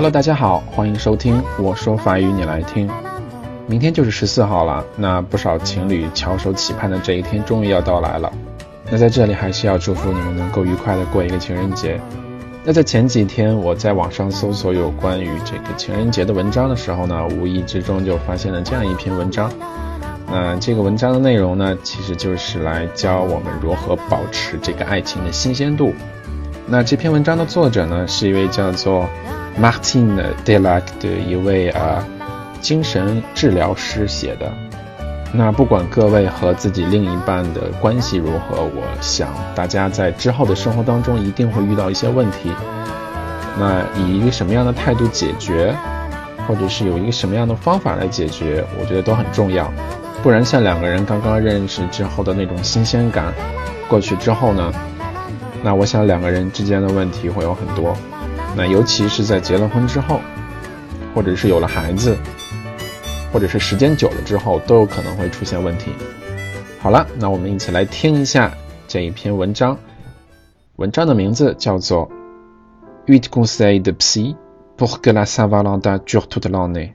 Hello，大家好，欢迎收听我说法语你来听。明天就是十四号了，那不少情侣翘首企盼的这一天终于要到来了。那在这里还是要祝福你们能够愉快的过一个情人节。那在前几天我在网上搜索有关于这个情人节的文章的时候呢，无意之中就发现了这样一篇文章。那这个文章的内容呢，其实就是来教我们如何保持这个爱情的新鲜度。那这篇文章的作者呢，是一位叫做 Martin Delac 的一位啊精神治疗师写的。那不管各位和自己另一半的关系如何，我想大家在之后的生活当中一定会遇到一些问题。那以一个什么样的态度解决，或者是有一个什么样的方法来解决，我觉得都很重要。不然像两个人刚刚认识之后的那种新鲜感过去之后呢，那我想两个人之间的问题会有很多。那尤其是在结了婚之后，或者是有了孩子。或者是时间久了之后，都有可能会出现问题。好了，那我们一起来听一下这一篇文章。文章的名字叫做《Huit conseils de psy pour que la Saint-Valentin dure toute l'année》，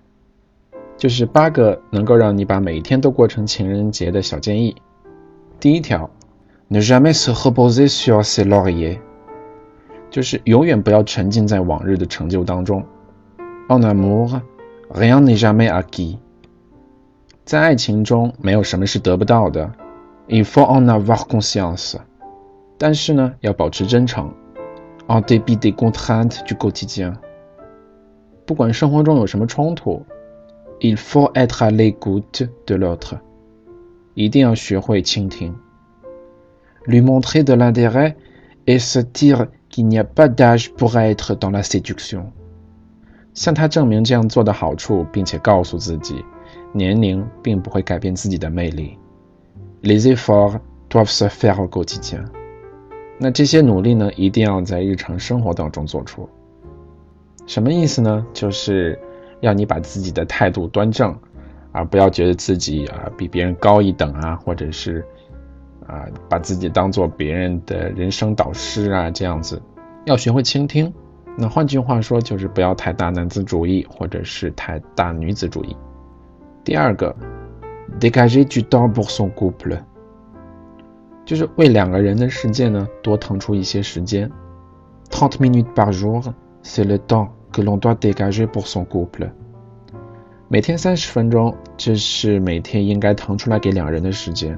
就是八个能够让你把每一天都过成情人节的小建议。第一条 ，Ne jamais se reposer sur ses lauriers，就是永远不要沉浸在往日的成就当中。En amour, rien n'est jamais acquis。在爱情中，没有什么是得不到的。Il faut en avoir conscience。但是呢，要保持真诚。En dépit des contraintes du quotidien。不管生活中有什么冲突，Il faut être à l'écoute de l'autre。一定要学会倾听。 Lui montrer de l'intérêt et se dire qu'il n'y a pas d'âge pour être dans la séduction。向他证明这样做的好处，并且告诉自己。年龄并不会改变自己的魅力。Les efforts doivent se faire au quotidien。那这些努力呢，一定要在日常生活当中做出。什么意思呢？就是要你把自己的态度端正，而不要觉得自己啊比别人高一等啊，或者是啊，把自己当做别人的人生导师啊，这样子，要学会倾听。那换句话说，就是不要太大男子主义，或者是太大女子主义。第二个，dégager du temps pour son couple，就是为两个人的世界呢多腾出一些时间。trente minutes par jour，c'est le temps que l'on doit dégager pour son couple。每天三十分钟，这、是每天应该腾出来给两人的时间。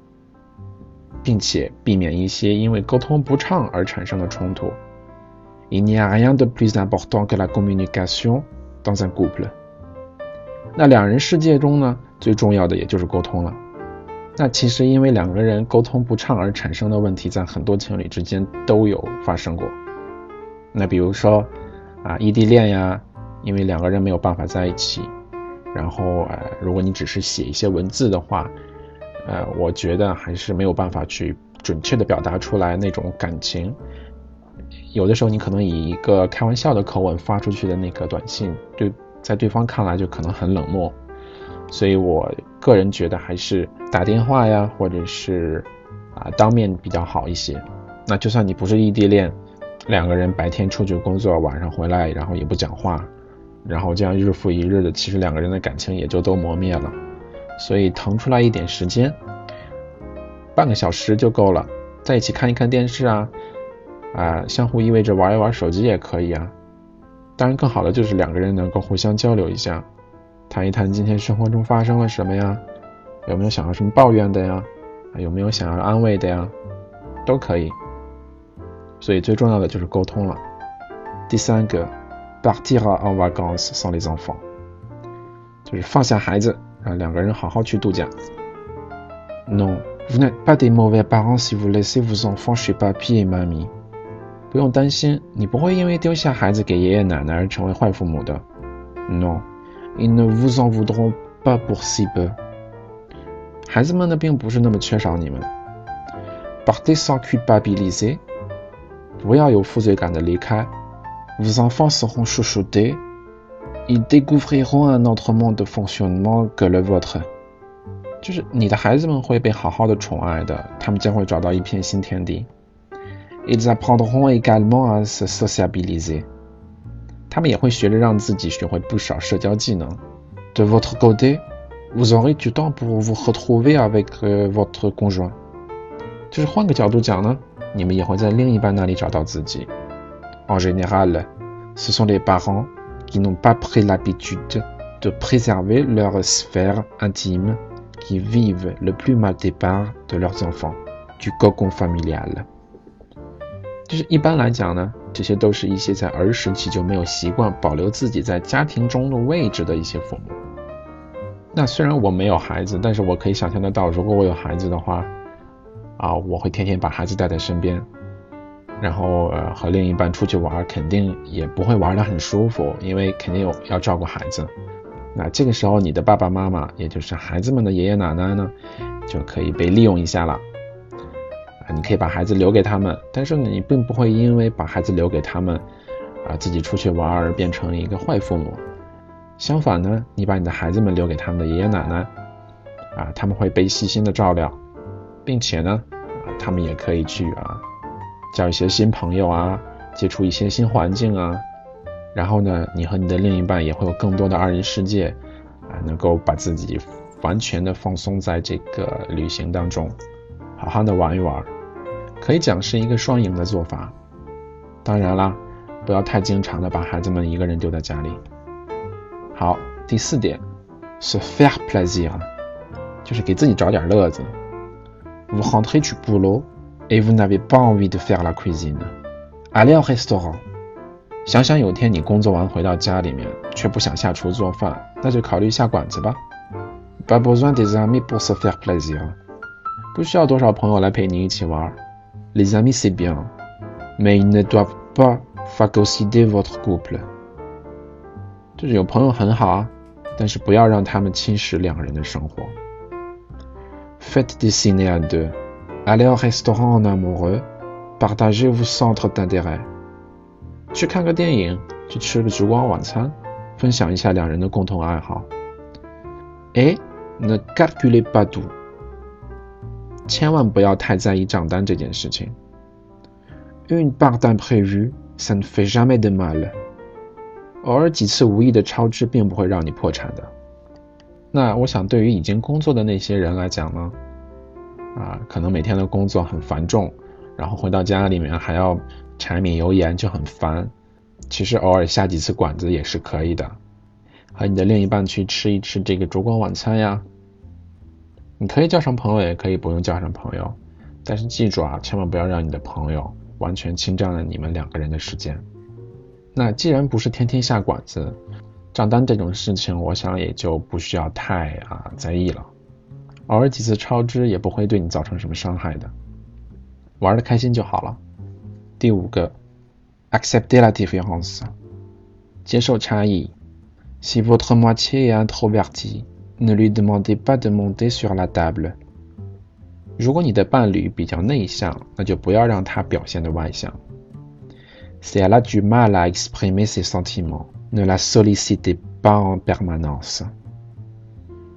并且避免一些因为沟通不畅而产生的冲突。Il n'y a rien de plus important que la communication dans un couple。那两人世界中呢，最重要的也就是沟通了。那其实因为两个人沟通不畅而产生的问题，在很多情侣之间都有发生过。那比如说啊，异地恋呀，因为两个人没有办法在一起，然后呃，如果你只是写一些文字的话，呃，我觉得还是没有办法去准确的表达出来那种感情。有的时候你可能以一个开玩笑的口吻发出去的那个短信，对。在对方看来就可能很冷漠，所以我个人觉得还是打电话呀，或者是啊当面比较好一些。那就算你不是异地恋，两个人白天出去工作，晚上回来，然后也不讲话，然后这样日复一日的，其实两个人的感情也就都磨灭了。所以腾出来一点时间，半个小时就够了，在一起看一看电视啊，啊相互依偎着玩一玩手机也可以啊。当然，更好的就是两个人能够互相交流一下，谈一谈今天生活中发生了什么呀，有没有想要什么抱怨的呀，有没有想要安慰的呀，都可以。所以最重要的就是沟通了。第三个，partir en vacances sans les enfants，就是放下孩子，让两个人好好去度假。Non, vous n'êtes pas des mauvais parents si vous laissez vos enfants chez papy et mamie。不用担心，你不会因为丢下孩子给爷爷奶奶而成为坏父母的。Non，ils ne vous en voudront pas pour si peu。孩子们呢，并不是那么缺少你们。Partez sans culpabiliser，不要有负罪感的离开。Vos enfants seront ils découvriront un autre mode de fonctionnement que le vôtre. Ils apprendront également à se sociabiliser. De votre côté, vous aurez du temps pour vous retrouver avec euh, votre conjoint. En général, ce sont les parents qui n'ont pas pris l'habitude de préserver leur sphère intime qui vivent le plus mal départ de leurs enfants du cocon familial。就是一般来讲呢，这些都是一些在儿时期就没有习惯保留自己在家庭中的位置的一些父母。那虽然我没有孩子，但是我可以想象得到，如果我有孩子的话，啊，我会天天把孩子带在身边，然后呃和另一半出去玩，肯定也不会玩得很舒服，因为肯定有要照顾孩子。那这个时候，你的爸爸妈妈，也就是孩子们的爷爷奶奶呢，就可以被利用一下了。啊你可以把孩子留给他们，但是你并不会因为把孩子留给他们，啊，自己出去玩而变成一个坏父母。相反呢，你把你的孩子们留给他们的爷爷奶奶，啊，他们会被细心的照料，并且呢，啊，他们也可以去啊，交一些新朋友啊，接触一些新环境啊，然后呢，你和你的另一半也会有更多的二人世界，啊，能够把自己完全的放松在这个旅行当中，好好的玩一玩。可以讲是一个双赢的做法，当然啦，不要太经常的把孩子们一个人丢在家里。好，第四点是 faire plaisir，就是给自己找点乐子。Vous rentrez du boulot et vous n'avez pas envie de faire la cuisine. Allez au restaurant。想想有天你工作完回到家里面，却不想下厨做饭，那就考虑下馆子吧。Pas besoin des amis pour se faire plaisir。不需要多少朋友来陪你一起玩。Les amis c'est bien, mais ils ne doivent pas phagocyter votre couple。就是有朋友很好啊，但是不要让他们侵蚀两个人的生活。Faites des ciné à deux, Allez au restaurant en amoureux, partagez vos centres d'intérêt。去看个电影，去吃个烛光晚餐，分享一下两人的共同爱好。Et ne calculez pas tout。千万不要太在意账单这件事情。Une part d'imprévu, ça ne fait jamais de mal。偶尔几次无意的超支，并不会让你破产的。那我想，对于已经工作的那些人来讲呢，啊，可能每天的工作很繁重，然后回到家里面还要柴米油盐，就很烦。其实偶尔下几次馆子也是可以的，和你的另一半去吃一吃这个烛光晚餐呀。你可以叫上朋友，也可以不用叫上朋友，但是记住啊，千万不要让你的朋友完全侵占了你们两个人的时间。那既然不是天天下馆子，账单这种事情，我想也就不需要太啊在意了。偶尔几次超支也不会对你造成什么伤害的，玩的开心就好了。第五个，accepter la différence，接受差异。Si votre moitié est introverti。Ne lui demandez pas de monter sur la table。如果你的伴侣比较内向，那就不要让他表现的外向。Si elle a du mal à exprimer ses sentiments, ne la sollicitez pas en permanence。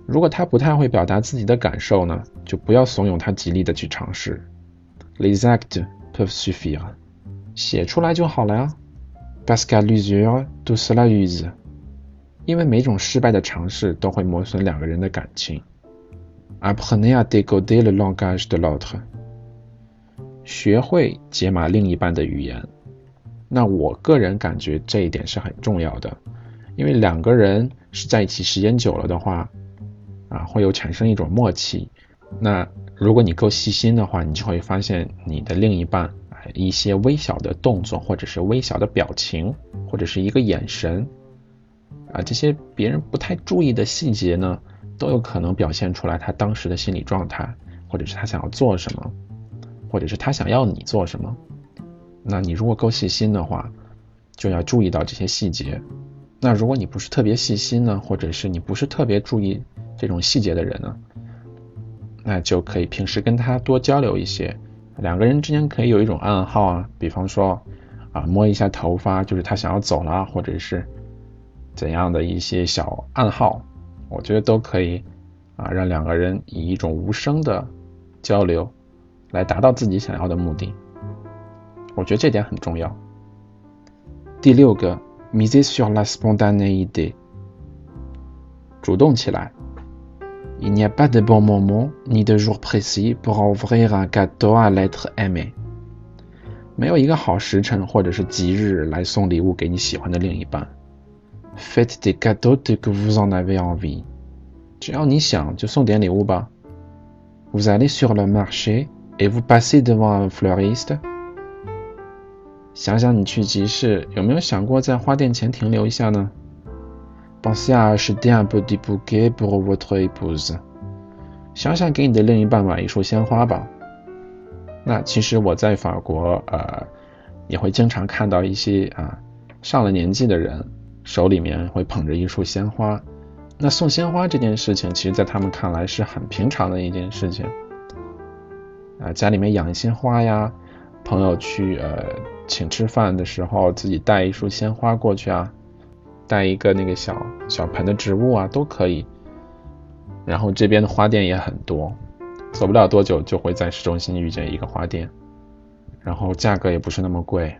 如果他不太会表达自己的感受呢，就不要怂恿他极力的去尝试。Les actes peuvent suffire。写出来就好了呀。Parce qu'à l'usure, tout cela use。因为每种失败的尝试都会磨损两个人的感情。Apprenez décoder le langage de l'autre。学会解码另一半的语言。那我个人感觉这一点是很重要的，因为两个人是在一起时间久了的话，啊，会有产生一种默契。那如果你够细心的话，你就会发现你的另一半一些微小的动作，或者是微小的表情，或者是一个眼神。啊，这些别人不太注意的细节呢，都有可能表现出来他当时的心理状态，或者是他想要做什么，或者是他想要你做什么。那你如果够细心的话，就要注意到这些细节。那如果你不是特别细心呢，或者是你不是特别注意这种细节的人呢，那就可以平时跟他多交流一些，两个人之间可以有一种暗号啊，比方说啊摸一下头发，就是他想要走了，或者是怎样的一些小暗号，我觉得都可以啊让两个人以一种无声的交流来达到自己想要的目的。我觉得这点很重要。第六个。Miser sur la spontanéité. 主动起来。Il n'y a pas de bon moment ni de jour précis pour ouvrir un gâteau à l'être aimé. 没有一个好时辰或者是吉日来送礼物给你喜欢的另一半。Faites des cadeaux dès que vous en avez envie. 只要你想就送点礼物吧。Vous allez sur le marché et vous passez devant un fleuriste. 想想你去集市，有没有想过在花店前停留一下呢 ？Pensez à acheter un petit bouquet pour votre épouse。想想给你的另一半买一束鲜花吧。那其实我在法国，呃，也会经常看到一些啊上了年纪的人手里面会捧着一束鲜花。那送鲜花这件事情，其实在他们看来是很平常的一件事情。啊，家里面养一些花呀，朋友去呃。请吃饭的时候，自己带一束鲜花过去啊，带一个那个小小盆的植物啊，都可以。然后这边的花店也很多，走不了多久就会在市中心遇见一个花店，然后价格也不是那么贵。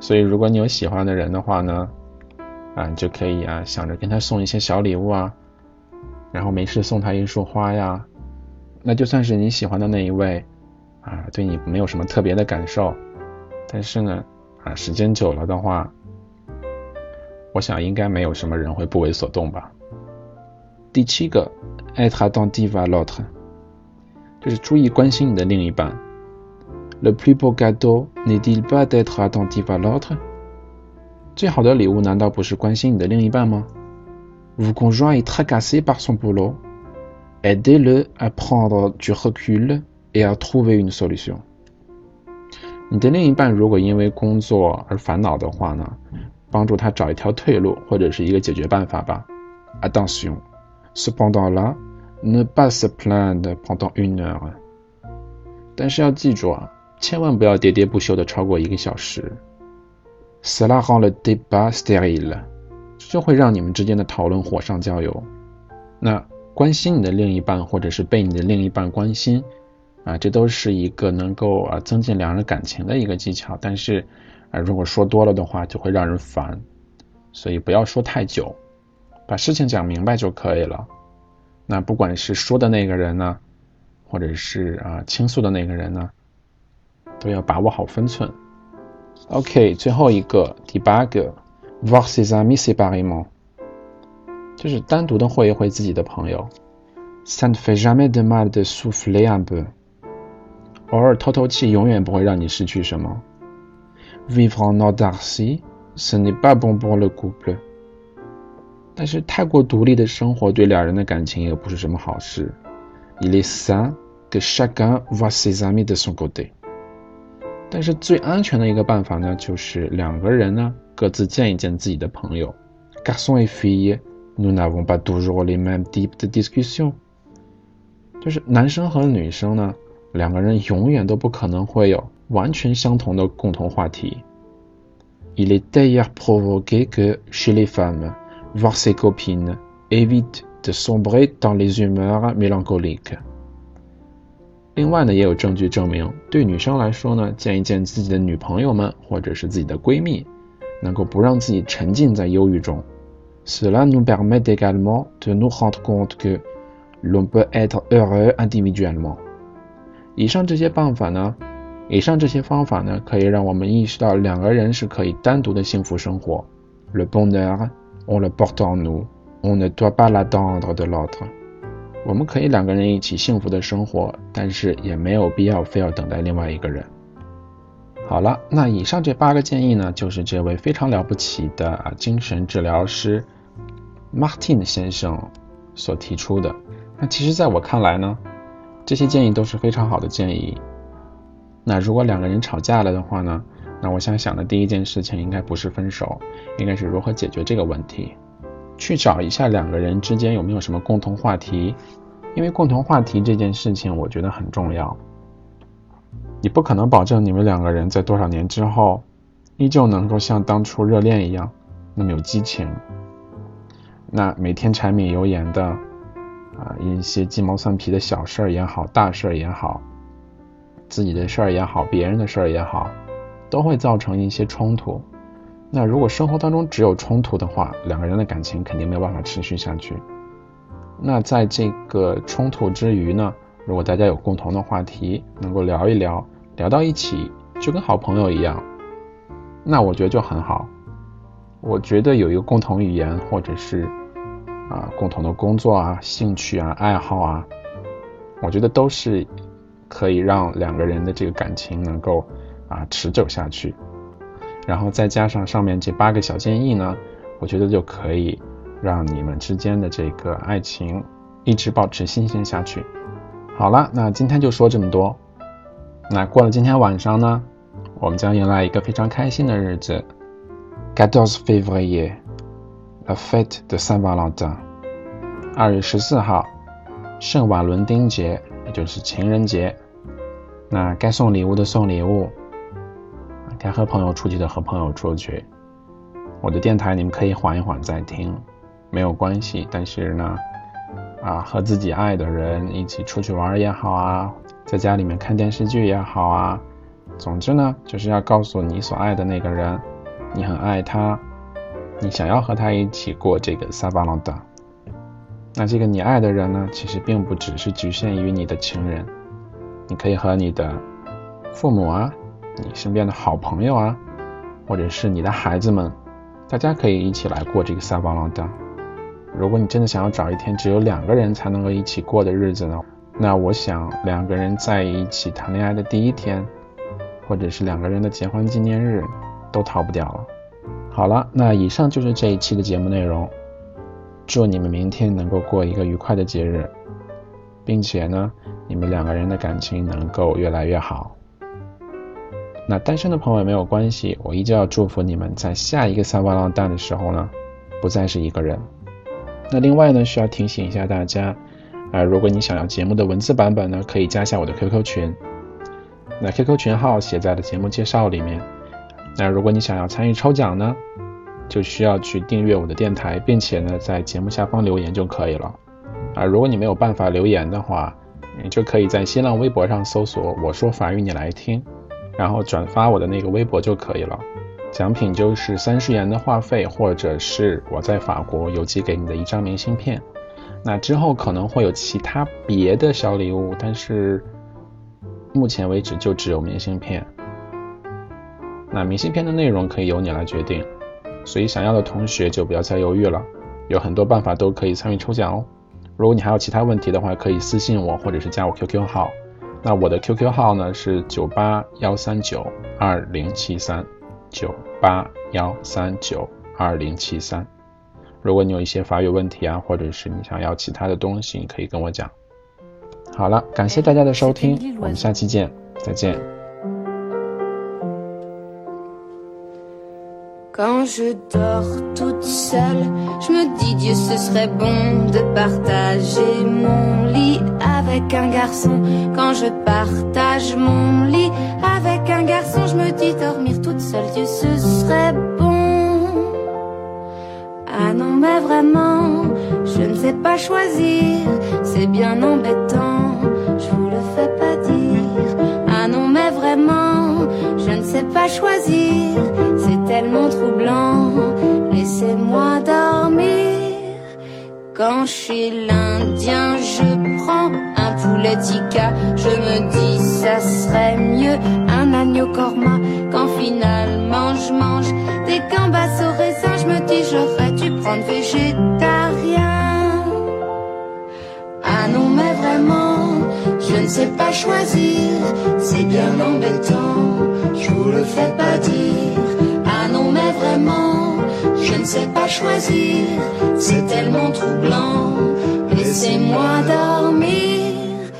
所以如果你有喜欢的人的话呢，啊，你就可以啊想着跟他送一些小礼物啊，然后没事送他一束花呀，那就算是你喜欢的那一位啊，对你没有什么特别的感受。但是呢，啊，时间久了的话，我想应该没有什么人会不为所动吧。第七个，être attentif à l'autre，就是注意关心你的另一半。Le plus beau cadeau n'est-il pas d'être attentif à l'autre？最好的礼物难道不是关心你的另一半吗？Vous conjoint est tracassé par son boulot，aidez-le à prendre du recul et à trouver une solution。你的另一半如果因为工作而烦恼的话呢，帮助他找一条退路或者是一个解决办法吧。Attention, cependant là, ne pas se plaindre pendant une heure。但是要记住啊，千万不要喋喋不休的超过一个小时。Cela rend le débat stérile，就会让你们之间的讨论火上浇油。那关心你的另一半，或者是被你的另一半关心。啊，这都是一个能够啊增进两人感情的一个技巧，但是啊，如果说多了的话，就会让人烦，所以不要说太久，把事情讲明白就可以了。那不管是说的那个人呢，或者是啊倾诉的那个人呢，都要把握好分寸。OK，最后一个第八个，voir ses amis séparément，就是单独的会一会自己的朋友。Ça ne fait jamais de mal de souffler un peu。偶尔透透气，永远不会让你失去什么。Vivre en autarcie, ce n'est pas bon pour le couple。但是太过独立的生活对两人的感情也不是什么好事。Il est sain que chacun voit ses amis de son côté。但是最安全的一个办法呢，就是两个人呢各自见一见自己的朋友。Garçon et fille, nous n'avons pas toujours les mêmes types de discussions。就是男生和女生呢。两个人永远都不可能会有完全相同的共同话题。Il est d'ailleurs provoqué que chez les femmes, voir ses copines évite de sombrer dans les humeurs mélancoliques。另外呢，也有证据证明，对女生来说呢，见一见自己的女朋友们或者是自己的闺蜜，能够不让自己沉浸在忧郁中。Cela nous permet également de nous rendre compte que l'on peut être heureux individuellement。以上这些办法呢，以上这些方法呢，可以让我们意识到两个人是可以单独的幸福生活。Le bonheur, on le porte en nous, on ne doit pas l'attendre de lot。我们可以两个人一起幸福的生活，但是也没有必要非要等待另外一个人。好了，那以上这八个建议呢，就是这位非常了不起的精神治疗师 Martin 先生所提出的。那其实，在我看来呢。这些建议都是非常好的建议。那如果两个人吵架了的话呢，那我想想的第一件事情应该不是分手，应该是如何解决这个问题，去找一下两个人之间有没有什么共同话题，因为共同话题这件事情我觉得很重要。你不可能保证你们两个人在多少年之后，依旧能够像当初热恋一样那么有激情。那每天柴米油盐的啊，一些鸡毛蒜皮的小事儿也好，大事儿也好，自己的事儿也好，别人的事儿也好，都会造成一些冲突。那如果生活当中只有冲突的话，两个人的感情肯定没有办法持续下去。那在这个冲突之余呢？如果大家有共同的话题，能够聊一聊，聊到一起，就跟好朋友一样，那我觉得就很好。我觉得有一个共同语言，或者是啊共同的工作啊、兴趣啊、爱好啊，我觉得都是可以让两个人的这个感情能够啊持久下去。然后再加上上面这八个小建议呢，我觉得就可以让你们之间的这个爱情一直保持新鲜下去。好了，那今天就说这么多。那过了今天晚上呢，我们将迎来一个非常开心的日子，Gatos février，la fête de Saint Valentin。二月十四号，圣瓦伦丁节，也就是情人节。那该送礼物的送礼物，该和朋友出去的和朋友出去。我的电台你们可以缓一缓再听，没有关系。但是呢。啊，和自己爱的人一起出去玩也好啊，在家里面看电视剧也好啊，总之呢，就是要告诉你所爱的那个人，你很爱他，你想要和他一起过这个萨巴朗达。那这个你爱的人呢，其实并不只是局限于你的情人，你可以和你的父母啊，你身边的好朋友啊，或者是你的孩子们，大家可以一起来过这个萨巴朗达。如果你真的想要找一天只有两个人才能够一起过的日子呢？那我想两个人在一起谈恋爱的第一天，或者是两个人的结婚纪念日，都逃不掉了。好了，那以上就是这一期的节目内容。祝你们明天能够过一个愉快的节日，并且呢，你们两个人的感情能够越来越好。那单身的朋友也没有关系，我依旧要祝福你们在下一个三万浪蛋的时候呢，不再是一个人。那另外呢，需要提醒一下大家，啊，如果你想要节目的文字版本呢，可以加下我的 QQ 群。那 QQ 群号写在了节目介绍里面。那如果你想要参与抽奖呢，就需要去订阅我的电台，并且呢，在节目下方留言就可以了。啊，如果你没有办法留言的话，你就可以在新浪微博上搜索“我说法语你来听”，然后转发我的那个微博就可以了。奖品就是三十元的话费，或者是我在法国邮寄给你的一张明信片。那之后可能会有其他别的小礼物，但是目前为止就只有明信片。那明信片的内容可以由你来决定，所以想要的同学就不要再犹豫了，有很多办法都可以参与抽奖哦。如果你还有其他问题的话，可以私信我，或者是加我 QQ 号。那我的 QQ 号呢是九八幺三九二零七三。九八幺三九二零七三，如果你有一些法语问题啊，或者是你想要其他的东西，你可以跟我讲。好了，感谢大家的收听，我们下期见，再见。Quand je dors toute seule, je me dis Dieu ce serait bon de partager mon lit avec un garçon. Quand je partage mon lit avec un garçon, je me dis dormir toute seule, Dieu ce serait bon. Ah non mais vraiment, je ne sais pas choisir, c'est bien embêtant, je vous le fais pas dire. Ah non mais vraiment, je ne sais pas choisir troublant. Laissez-moi dormir. Quand chez l'Indien, je prends un poulet tikka. Je me dis, ça serait mieux un agneau korma. Quand finalement je mange des gambas au raisin, je me dis, j'aurais dû prendre végétarien. Ah non, mais vraiment, je ne sais pas choisir. C'est bien embêtant, je vous le fais pas dire vraiment, je ne sais pas choisir, c'est tellement troublant. Laissez-moi dormir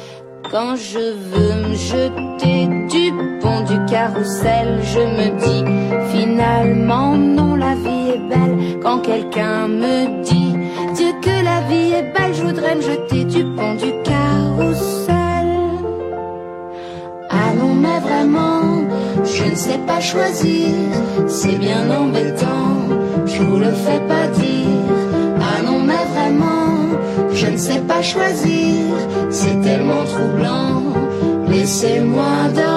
quand je veux me jeter du pont du carrousel. Je me dis finalement non, la vie est belle. Quand quelqu'un me dit Dieu que la vie est belle, je voudrais me jeter du pont du carrousel. Non, mais vraiment, je ne sais pas choisir, c'est bien embêtant, je vous le fais pas dire. Ah non, mais vraiment, je ne sais pas choisir, c'est tellement troublant, laissez-moi dormir.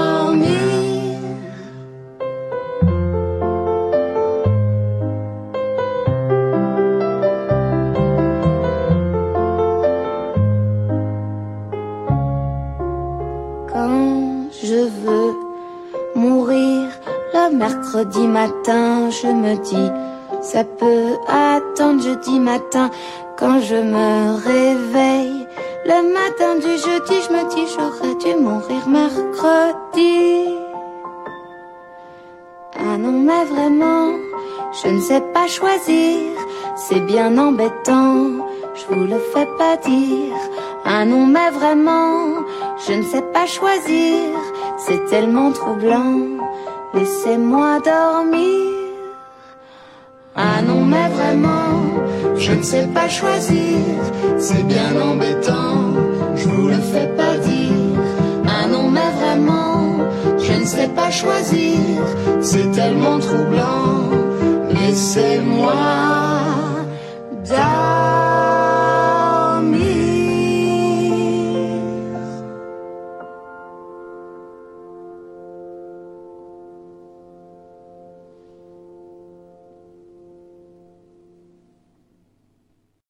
Le mercredi matin, je me dis, ça peut attendre jeudi matin quand je me réveille. Le matin du jeudi, je me dis, j'aurais dû mourir mercredi. Ah non, mais vraiment, je ne sais pas choisir, c'est bien embêtant, je vous le fais pas dire. Ah non, mais vraiment, je ne sais pas choisir, c'est tellement troublant, laissez-moi dormir. Ah non, mais vraiment, je ne sais pas choisir, c'est bien embêtant, je vous le fais pas dire. Ah non, mais vraiment, je ne sais pas choisir, c'est tellement troublant, laissez-moi